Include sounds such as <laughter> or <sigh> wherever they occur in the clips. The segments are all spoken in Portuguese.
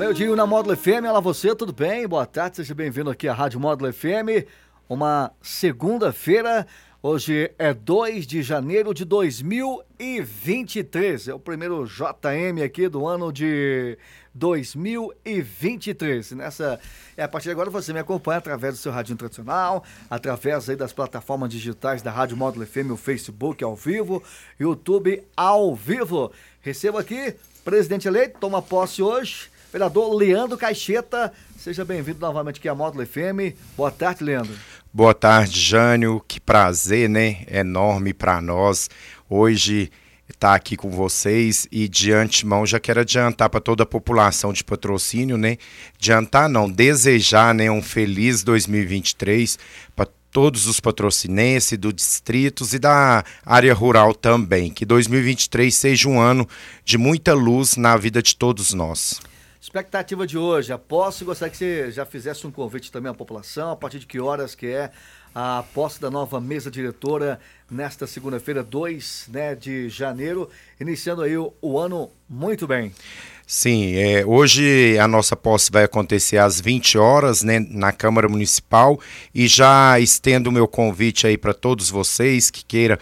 Meio dia na Módulo FM, olá você, tudo bem? Boa tarde, seja bem-vindo aqui à Rádio Módulo FM. Uma segunda-feira, hoje é 2 de janeiro de 2023. É o primeiro JM aqui do ano de 2023. Nessa, é, a partir de agora você me acompanha através do seu rádio tradicional, através aí das plataformas digitais da Rádio Módulo FM, o Facebook ao vivo, YouTube ao vivo. Recebo aqui, presidente eleito, toma posse hoje Vereador Leandro Caixeta, seja bem-vindo novamente aqui à Módulo FM. Boa tarde, Leandro. Boa tarde, Jânio. Que prazer, né? Enorme para nós. Hoje estar tá aqui com vocês e de antemão já quero adiantar para toda a população de patrocínio, né? Adiantar não, desejar, né, um feliz 2023 para todos os patrocinenses do distritos e da área rural também. Que 2023 seja um ano de muita luz na vida de todos nós. Expectativa de hoje, aposto, gostaria que você já fizesse um convite também à população, a partir de que horas que é a posse da nova mesa diretora nesta segunda-feira, 2 né, de janeiro, iniciando aí o, o ano muito bem. Sim, é, hoje a nossa posse vai acontecer às 20 horas né, na Câmara Municipal e já estendo o meu convite aí para todos vocês que queira,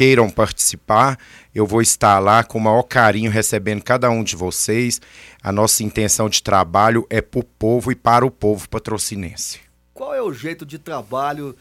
queiram participar. Eu vou estar lá com o maior carinho recebendo cada um de vocês. A nossa intenção de trabalho é para o povo e para o povo patrocinense. Qual é o jeito de trabalho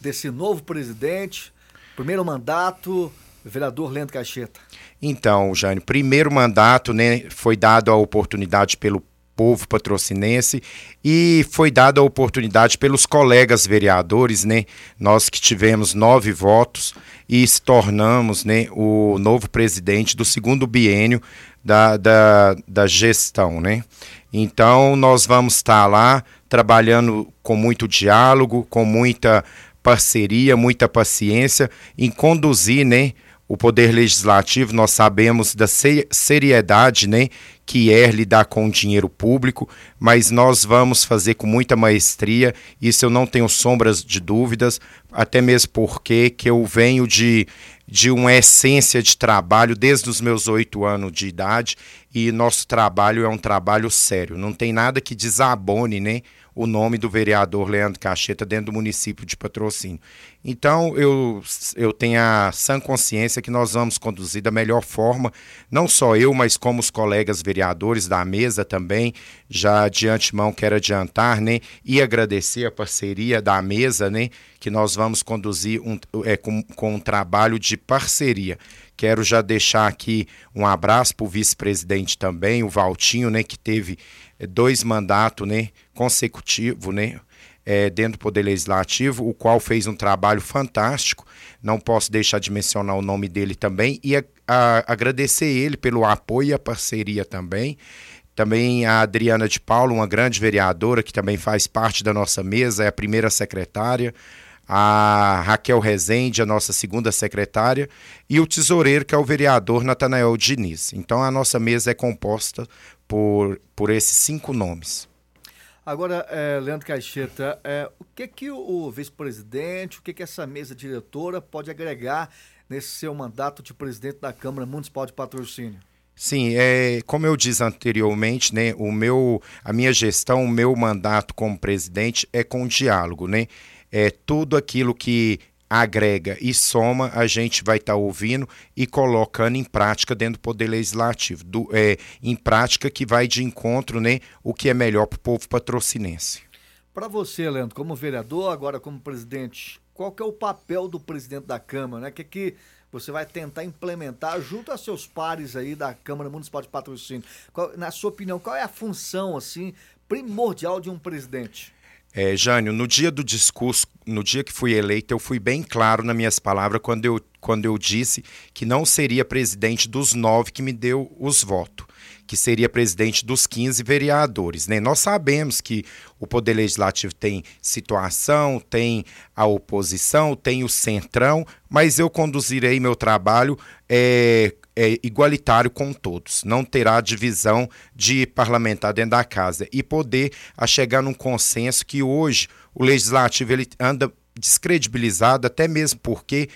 desse novo presidente? Primeiro mandato, vereador Leandro Caixeta. Então, Jânio, primeiro mandato, né, foi dado a oportunidade pelo povo patrocinense e foi dada a oportunidade pelos colegas vereadores, né? Nós que tivemos nove votos e se tornamos, né, o novo presidente do segundo biênio da, da, da gestão, né? Então nós vamos estar lá trabalhando com muito diálogo, com muita parceria, muita paciência em conduzir, né, o poder legislativo, nós sabemos da seriedade né, que é lidar com o dinheiro público, mas nós vamos fazer com muita maestria, isso eu não tenho sombras de dúvidas, até mesmo porque que eu venho de, de uma essência de trabalho desde os meus oito anos de idade e nosso trabalho é um trabalho sério, não tem nada que desabone né, o nome do vereador Leandro Cacheta dentro do município de Patrocínio. Então, eu, eu tenho a sã consciência que nós vamos conduzir da melhor forma, não só eu, mas como os colegas vereadores da mesa também. Já de antemão quero adiantar né, e agradecer a parceria da mesa, né, que nós vamos conduzir um, é, com, com um trabalho de parceria. Quero já deixar aqui um abraço para o vice-presidente também, o Valtinho, né, que teve dois mandatos né, consecutivos né, é, dentro do Poder Legislativo, o qual fez um trabalho fantástico. Não posso deixar de mencionar o nome dele também e a, a, agradecer ele pelo apoio e a parceria também. Também a Adriana de Paulo, uma grande vereadora que também faz parte da nossa mesa, é a primeira secretária. A Raquel Rezende, a nossa segunda secretária, e o tesoureiro, que é o vereador Natanael Diniz. Então a nossa mesa é composta por, por esses cinco nomes. Agora, é, Leandro Caixeta, é, o que que o, vice-presidente, o que que essa mesa diretora pode agregar nesse seu mandato de presidente da Câmara Municipal de Patrocínio? Sim, é, como eu disse anteriormente, né, o meu, a minha gestão, o meu mandato como presidente é com diálogo, né? É tudo aquilo que agrega e soma, a gente vai estar tá ouvindo e colocando em prática dentro do Poder Legislativo, do, é, em prática que vai de encontro né, o que é melhor para o povo patrocinense. Para você, Leandro, como vereador, agora como presidente, qual que é o papel do presidente da Câmara? Né? Que, que você vai tentar implementar junto a seus pares aí da Câmara Municipal de Patrocínio? Qual, na sua opinião, qual é a função assim primordial de um presidente? É, Jânio, no dia do discurso, no dia que fui eleito, eu fui bem claro nas minhas palavras quando eu, quando eu disse que não seria presidente dos nove que me deu os votos, que seria presidente dos 15 vereadores. Né? Nós sabemos que o Poder Legislativo tem situação, tem a oposição, tem o centrão, mas eu conduzirei meu trabalho é, é, igualitário com todos. Não terá divisão de parlamentar dentro da casa e poder a chegar num consenso que hoje o Legislativo ele anda descredibilizado, até mesmo porque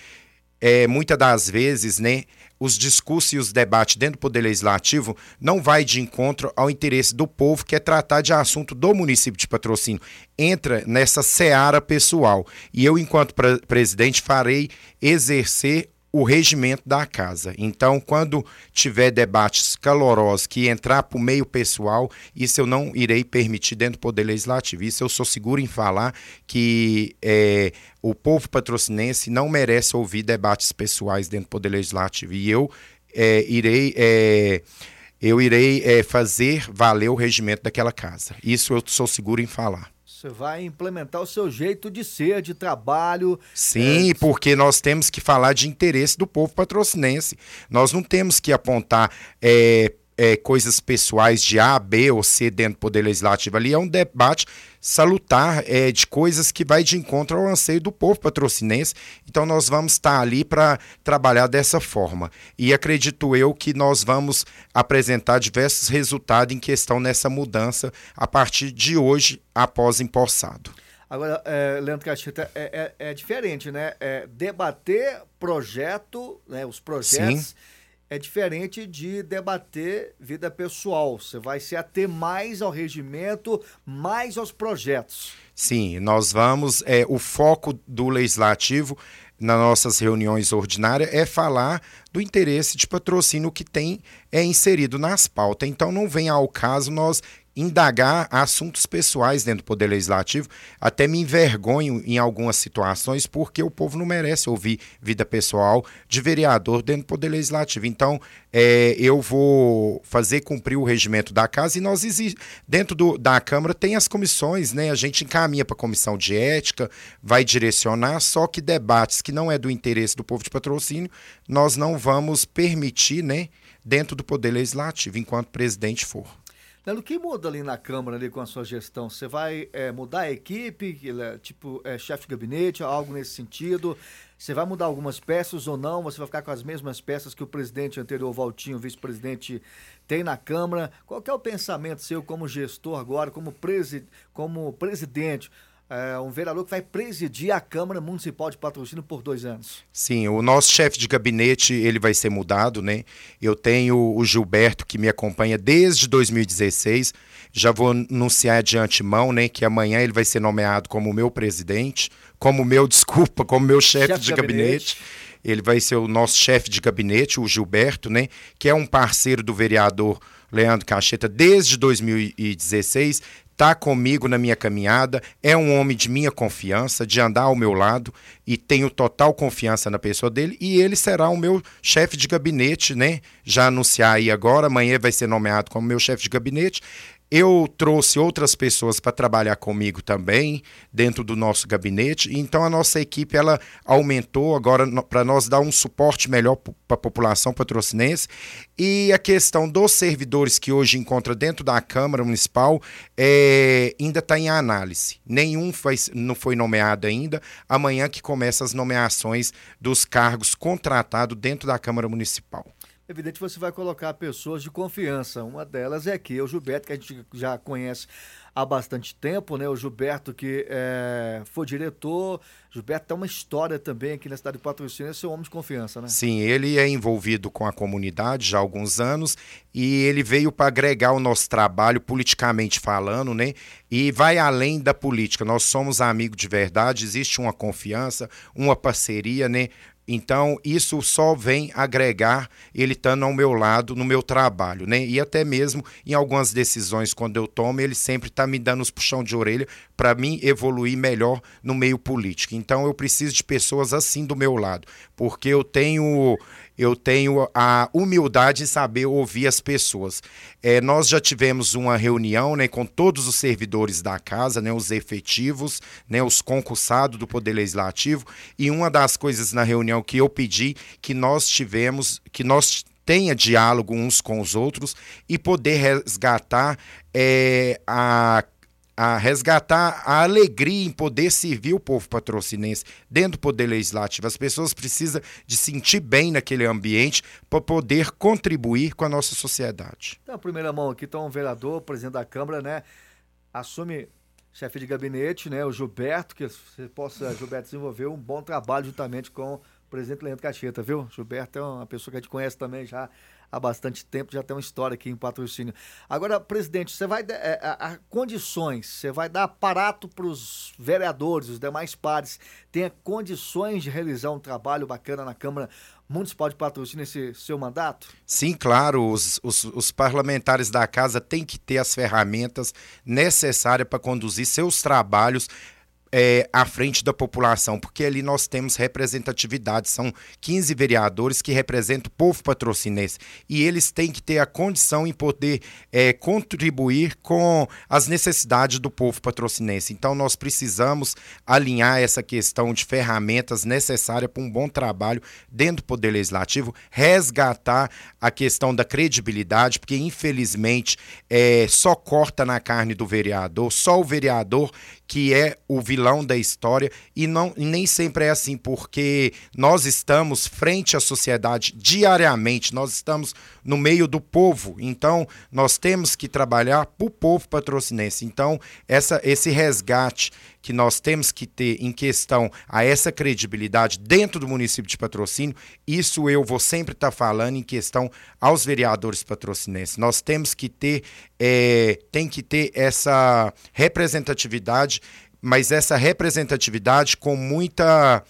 é, muitas das vezes, né, os discursos e os debates dentro do Poder Legislativo não vai de encontro ao interesse do povo, que é tratar de assunto do município de patrocínio. Entra nessa seara pessoal. E eu, enquanto presidente, farei exercer o regimento da casa. Então, quando tiver debates calorosos que entrar para o meio pessoal, isso eu não irei permitir dentro do Poder Legislativo. Isso eu sou seguro em falar que é, o povo patrocinense não merece ouvir debates pessoais dentro do Poder Legislativo. E eu é, irei. É, eu irei é, fazer valer o regimento daquela casa. Isso eu sou seguro em falar. Você vai implementar o seu jeito de ser, de trabalho. Sim, é... porque nós temos que falar de interesse do povo patrocinense. Nós não temos que apontar é, é, coisas pessoais de A, B ou C dentro do Poder Legislativo. Ali é um debate salutar é, de coisas que vai de encontro ao anseio do povo patrocinense. Então nós vamos estar ali para trabalhar dessa forma. E acredito eu que nós vamos apresentar diversos resultados em questão nessa mudança a partir de hoje, após empossado. Agora, é, Leandro Cacheta, é, é, é, diferente, né? É debater projeto, né, os projetos. Sim é diferente de debater vida pessoal. Você vai se ater mais ao regimento, mais aos projetos. Sim, nós vamos. É, o foco do legislativo nas nossas reuniões ordinárias é falar do interesse de patrocínio que tem é inserido nas pautas. Então não vem ao caso nós indagar assuntos pessoais dentro do Poder Legislativo. Até me envergonho em algumas situações, porque o povo não merece ouvir vida pessoal de vereador dentro do Poder Legislativo. Então, é, eu vou fazer cumprir o regimento da casa e nós, dentro do, da Câmara, tem as comissões, né? A gente encaminha para a comissão de ética, vai direcionar, só que debates que não é do interesse do povo de patrocínio, nós não vamos permitir, né? Dentro do Poder Legislativo, enquanto presidente for. Nelo, o que muda ali na Câmara ali com a sua gestão? Você vai é, mudar a equipe, é, tipo é, chefe de gabinete, algo nesse sentido? Você vai mudar algumas peças ou não? Você vai ficar com as mesmas peças que o presidente anterior, Valtinho, vice-presidente, tem na Câmara? Qual é o pensamento seu como gestor agora, como, presi como presidente? É, um vereador que vai presidir a Câmara Municipal de Patrocínio por dois anos. Sim, o nosso chefe de gabinete ele vai ser mudado, né? Eu tenho o Gilberto que me acompanha desde 2016. Já vou anunciar de antemão, né, que amanhã ele vai ser nomeado como meu presidente, como meu, <laughs> desculpa, como meu chefe chef de, de gabinete. gabinete. Ele vai ser o nosso chefe de gabinete, o Gilberto, né, que é um parceiro do vereador Leandro Cacheta desde 2016, está comigo na minha caminhada, é um homem de minha confiança, de andar ao meu lado e tenho total confiança na pessoa dele e ele será o meu chefe de gabinete, né? Já anunciar aí agora, amanhã vai ser nomeado como meu chefe de gabinete. Eu trouxe outras pessoas para trabalhar comigo também dentro do nosso gabinete, então a nossa equipe ela aumentou agora para nós dar um suporte melhor para a população patrocinense e a questão dos servidores que hoje encontra dentro da Câmara Municipal é, ainda está em análise. Nenhum foi, não foi nomeado ainda. Amanhã que começa as nomeações dos cargos contratados dentro da Câmara Municipal. Evidente, você vai colocar pessoas de confiança. Uma delas é aqui, é o Gilberto, que a gente já conhece há bastante tempo, né? O Gilberto, que é, foi diretor. Gilberto tem uma história também aqui na cidade de Patrocínio, é seu homem de confiança, né? Sim, ele é envolvido com a comunidade já há alguns anos e ele veio para agregar o nosso trabalho politicamente falando, né? E vai além da política. Nós somos amigos de verdade, existe uma confiança, uma parceria, né? Então, isso só vem agregar ele estando ao meu lado no meu trabalho, né? E até mesmo em algumas decisões, quando eu tomo, ele sempre está me dando os puxão de orelha para mim evoluir melhor no meio político. Então, eu preciso de pessoas assim do meu lado, porque eu tenho eu tenho a humildade de saber ouvir as pessoas. É, nós já tivemos uma reunião né, com todos os servidores da casa, né, os efetivos, né, os concursados do Poder Legislativo, e uma das coisas na reunião que eu pedi que nós tivemos, que nós tenha diálogo uns com os outros e poder resgatar é, a a resgatar a alegria em poder servir o povo patrocinense dentro do poder legislativo. As pessoas precisam de sentir bem naquele ambiente para poder contribuir com a nossa sociedade. Então, a primeira mão aqui está um vereador, presidente da Câmara, né? Assume chefe de gabinete, né? O Gilberto, que você possa, Gilberto, desenvolver um bom trabalho juntamente com o presidente Leandro Cacheta, viu? Gilberto é uma pessoa que a gente conhece também já há bastante tempo, já tem uma história aqui em patrocínio. Agora, presidente, você vai dar é, a, a condições, você vai dar aparato para os vereadores, os demais pares, tenha condições de realizar um trabalho bacana na Câmara Municipal de Patrocínio nesse seu mandato? Sim, claro. Os, os, os parlamentares da casa têm que ter as ferramentas necessárias para conduzir seus trabalhos é, à frente da população, porque ali nós temos representatividade, são 15 vereadores que representam o povo patrocinense e eles têm que ter a condição em poder é, contribuir com as necessidades do povo patrocinense. Então nós precisamos alinhar essa questão de ferramentas necessárias para um bom trabalho dentro do Poder Legislativo, resgatar a questão da credibilidade, porque infelizmente é, só corta na carne do vereador, só o vereador que é o vilão da história e não nem sempre é assim, porque nós estamos frente à sociedade diariamente, nós estamos no meio do povo, então nós temos que trabalhar para o povo patrocinense. Então, essa, esse resgate que nós temos que ter em questão a essa credibilidade dentro do município de patrocínio, isso eu vou sempre estar tá falando em questão aos vereadores patrocinenses. Nós temos que ter, é, tem que ter essa representatividade, mas essa representatividade com muita,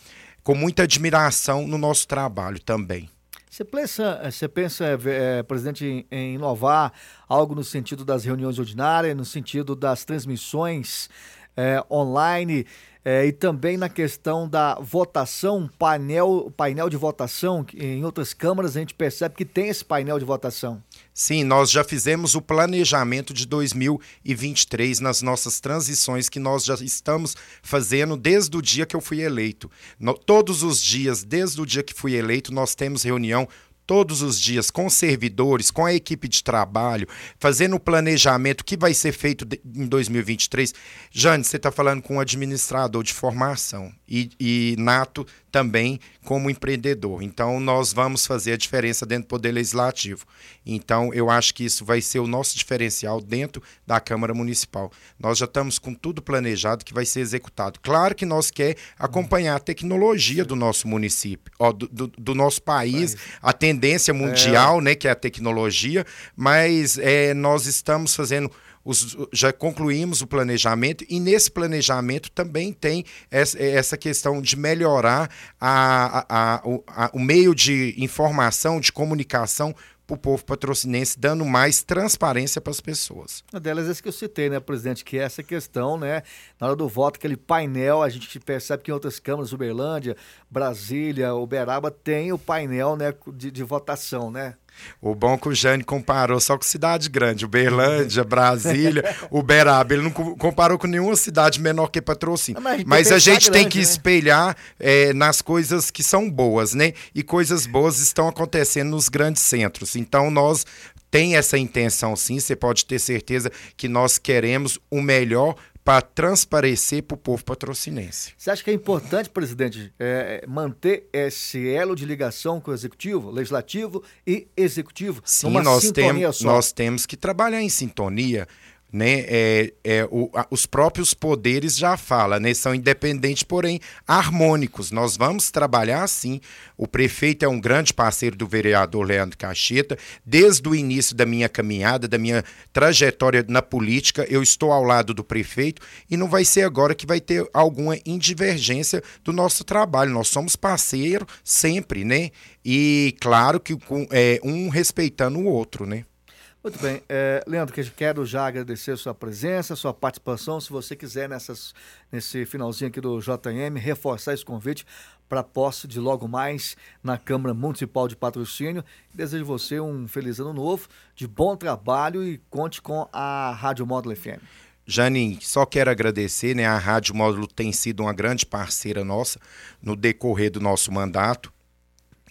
com muita admiração no nosso trabalho também. Você pensa, você pensa é, presidente, em, em inovar algo no sentido das reuniões ordinárias, no sentido das transmissões é, online é, e também na questão da votação, painel, painel de votação, em outras câmaras a gente percebe que tem esse painel de votação. Sim, nós já fizemos o planejamento de 2023 nas nossas transições que nós já estamos fazendo desde o dia que eu fui eleito. No, todos os dias, desde o dia que fui eleito, nós temos reunião todos os dias com servidores, com a equipe de trabalho, fazendo o planejamento que vai ser feito em 2023. Jane, você está falando com um administrador de formação e, e Nato também como empreendedor. Então, nós vamos fazer a diferença dentro do Poder Legislativo. Então, eu acho que isso vai ser o nosso diferencial dentro da Câmara Municipal. Nós já estamos com tudo planejado que vai ser executado. Claro que nós quer acompanhar a tecnologia do nosso município, ó, do, do, do nosso país, a tendência mundial, é. né, que é a tecnologia, mas é, nós estamos fazendo os, já concluímos o planejamento e nesse planejamento também tem essa, essa questão de melhorar a, a, a, o, o meio de informação, de comunicação para o povo patrocinense, dando mais transparência para as pessoas. Uma delas é essa que eu citei, né, presidente, que é essa questão, né, na hora do voto, aquele painel, a gente percebe que em outras câmaras, Uberlândia, Brasília, Uberaba, tem o painel, né, de, de votação, né? O bom que o Jane comparou só com cidade grande, Uberlândia, Brasília, <laughs> Uberaba. Ele não comparou com nenhuma cidade menor que Patrocínio. Mas, Mas a gente grande, tem que né? espelhar é, nas coisas que são boas, né? E coisas boas estão acontecendo nos grandes centros. Então nós tem essa intenção sim, você pode ter certeza que nós queremos o melhor para transparecer para o povo patrocinense. Você acha que é importante, presidente, é, manter esse elo de ligação com o executivo, legislativo e executivo? Sim, nós, tem, nós temos que trabalhar em sintonia né, é, é, o, a, os próprios poderes já falam, né, são independentes, porém harmônicos. Nós vamos trabalhar assim. O prefeito é um grande parceiro do vereador Leandro Cacheta. Desde o início da minha caminhada, da minha trajetória na política, eu estou ao lado do prefeito e não vai ser agora que vai ter alguma indivergência do nosso trabalho. Nós somos parceiro sempre, né? E claro que com, é, um respeitando o outro, né? Muito bem. É, Leandro, que quero já agradecer sua presença, sua participação. Se você quiser, nessas, nesse finalzinho aqui do JM, reforçar esse convite para posse de logo mais na Câmara Municipal de Patrocínio. Desejo você um feliz ano novo, de bom trabalho e conte com a Rádio Módulo FM. Janin, só quero agradecer, né? A Rádio Módulo tem sido uma grande parceira nossa no decorrer do nosso mandato.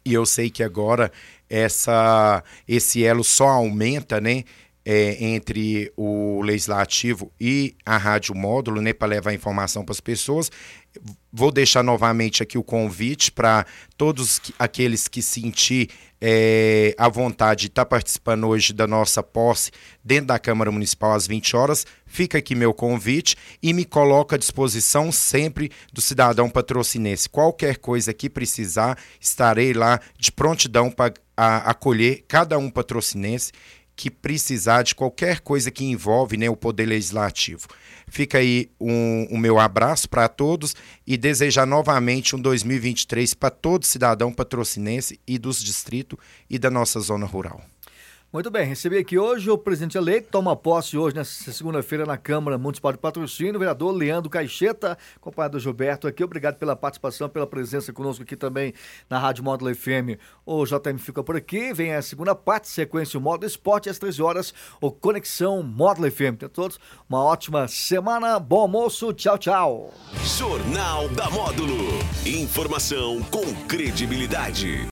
E eu sei que agora essa, esse elo só aumenta, né? É, entre o legislativo e a rádio módulo, né, para levar informação para as pessoas. Vou deixar novamente aqui o convite para todos aqueles que sentir é, a vontade de estar tá participando hoje da nossa posse dentro da Câmara Municipal às 20 horas. Fica aqui meu convite e me coloco à disposição sempre do cidadão patrocinense. Qualquer coisa que precisar, estarei lá de prontidão para acolher cada um patrocinense que precisar de qualquer coisa que envolve né, o Poder Legislativo. Fica aí um, um meu abraço para todos e desejar novamente um 2023 para todo cidadão patrocinense e dos distritos e da nossa zona rural. Muito bem, recebi aqui hoje o presidente eleito, toma posse hoje, nessa segunda-feira, na Câmara Municipal de Patrocínio, o vereador Leandro Caixeta, acompanhado do Gilberto aqui. Obrigado pela participação, pela presença conosco aqui também na Rádio Módulo FM. O JM fica por aqui, vem a segunda parte, sequência o Módulo Esporte, às 13 horas, o Conexão Módulo FM. Tenham todos uma ótima semana, bom almoço, tchau, tchau. Jornal da Módulo. Informação com credibilidade.